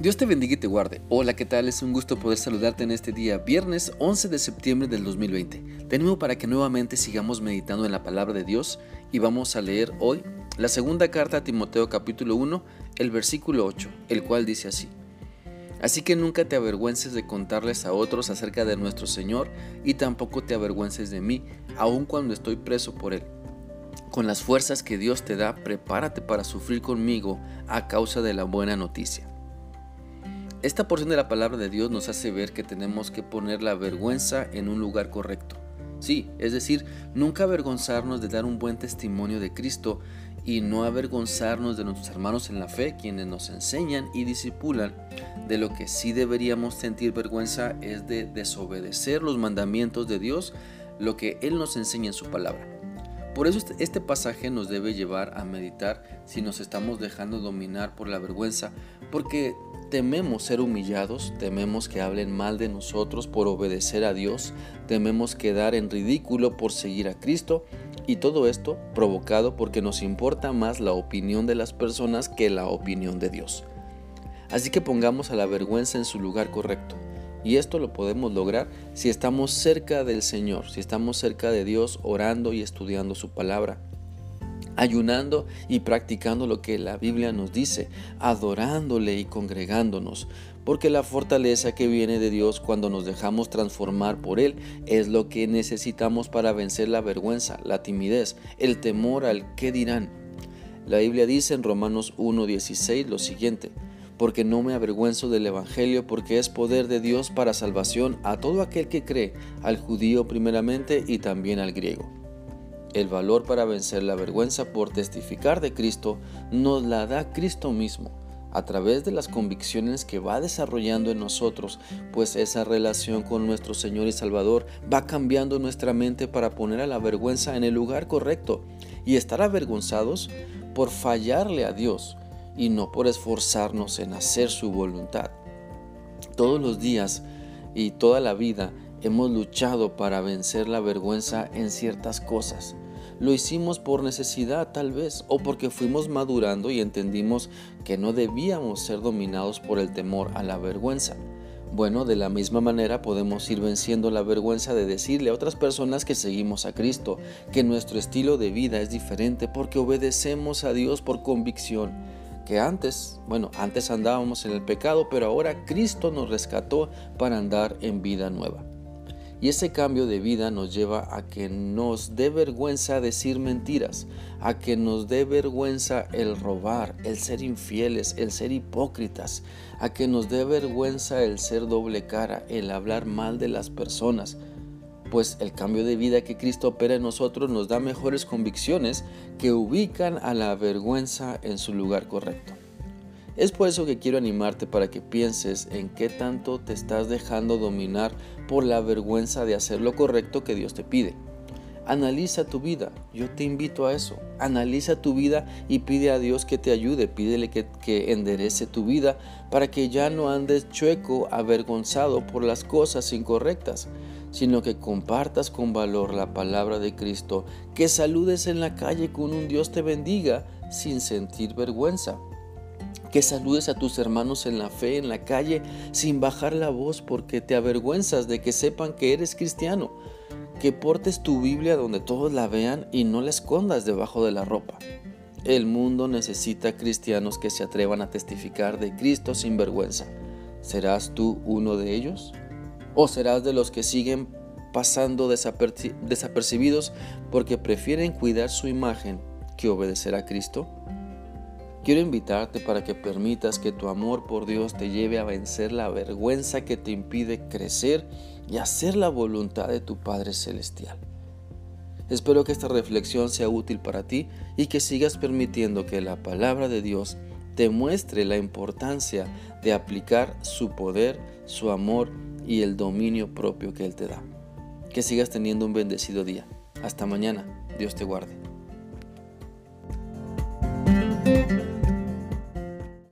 Dios te bendiga y te guarde. Hola, ¿qué tal? Es un gusto poder saludarte en este día, viernes 11 de septiembre del 2020. Tenemos para que nuevamente sigamos meditando en la palabra de Dios y vamos a leer hoy la segunda carta a Timoteo capítulo 1, el versículo 8, el cual dice así. Así que nunca te avergüences de contarles a otros acerca de nuestro Señor y tampoco te avergüences de mí, aun cuando estoy preso por Él. Con las fuerzas que Dios te da, prepárate para sufrir conmigo a causa de la buena noticia. Esta porción de la palabra de Dios nos hace ver que tenemos que poner la vergüenza en un lugar correcto. Sí, es decir, nunca avergonzarnos de dar un buen testimonio de Cristo y no avergonzarnos de nuestros hermanos en la fe, quienes nos enseñan y disipulan. De lo que sí deberíamos sentir vergüenza es de desobedecer los mandamientos de Dios, lo que Él nos enseña en su palabra. Por eso este, este pasaje nos debe llevar a meditar si nos estamos dejando dominar por la vergüenza, porque Tememos ser humillados, tememos que hablen mal de nosotros por obedecer a Dios, tememos quedar en ridículo por seguir a Cristo y todo esto provocado porque nos importa más la opinión de las personas que la opinión de Dios. Así que pongamos a la vergüenza en su lugar correcto. Y esto lo podemos lograr si estamos cerca del Señor, si estamos cerca de Dios orando y estudiando su palabra ayunando y practicando lo que la Biblia nos dice, adorándole y congregándonos, porque la fortaleza que viene de Dios cuando nos dejamos transformar por Él es lo que necesitamos para vencer la vergüenza, la timidez, el temor al qué dirán. La Biblia dice en Romanos 1.16 lo siguiente, porque no me avergüenzo del Evangelio, porque es poder de Dios para salvación a todo aquel que cree, al judío primeramente y también al griego. El valor para vencer la vergüenza por testificar de Cristo nos la da Cristo mismo a través de las convicciones que va desarrollando en nosotros, pues esa relación con nuestro Señor y Salvador va cambiando nuestra mente para poner a la vergüenza en el lugar correcto y estar avergonzados por fallarle a Dios y no por esforzarnos en hacer su voluntad. Todos los días y toda la vida hemos luchado para vencer la vergüenza en ciertas cosas. Lo hicimos por necesidad tal vez o porque fuimos madurando y entendimos que no debíamos ser dominados por el temor a la vergüenza. Bueno, de la misma manera podemos ir venciendo la vergüenza de decirle a otras personas que seguimos a Cristo, que nuestro estilo de vida es diferente porque obedecemos a Dios por convicción que antes, bueno, antes andábamos en el pecado, pero ahora Cristo nos rescató para andar en vida nueva. Y ese cambio de vida nos lleva a que nos dé vergüenza decir mentiras, a que nos dé vergüenza el robar, el ser infieles, el ser hipócritas, a que nos dé vergüenza el ser doble cara, el hablar mal de las personas. Pues el cambio de vida que Cristo opera en nosotros nos da mejores convicciones que ubican a la vergüenza en su lugar correcto. Es por eso que quiero animarte para que pienses en qué tanto te estás dejando dominar por la vergüenza de hacer lo correcto que Dios te pide. Analiza tu vida, yo te invito a eso. Analiza tu vida y pide a Dios que te ayude, pídele que, enderece tu vida para que ya no andes chueco, avergonzado por las cosas incorrectas, sino que compartas con valor la palabra de Cristo, que saludes en la calle con un Dios te bendiga sin sentir vergüenza que saludes a tus hermanos en la fe, en la calle, sin bajar la voz porque te avergüenzas de que sepan que eres cristiano, que portes tu Biblia donde todos la vean y no la escondas debajo de la ropa. El mundo necesita cristianos que se atrevan a testificar de Cristo sin vergüenza. ¿Serás tú uno de ellos? ¿O serás de los que siguen pasando desapercibidos porque prefieren cuidar su imagen que obedecer a Cristo? Quiero invitarte para que permitas que tu amor por Dios te lleve a vencer la vergüenza que te impide crecer y hacer la voluntad de tu Padre Celestial. Espero que esta reflexión sea útil para ti y que sigas permitiendo que la palabra de Dios te muestre la importancia de aplicar su poder, su amor y el dominio propio que Él te da. Que sigas teniendo un bendecido día. Hasta mañana. Dios te guarde.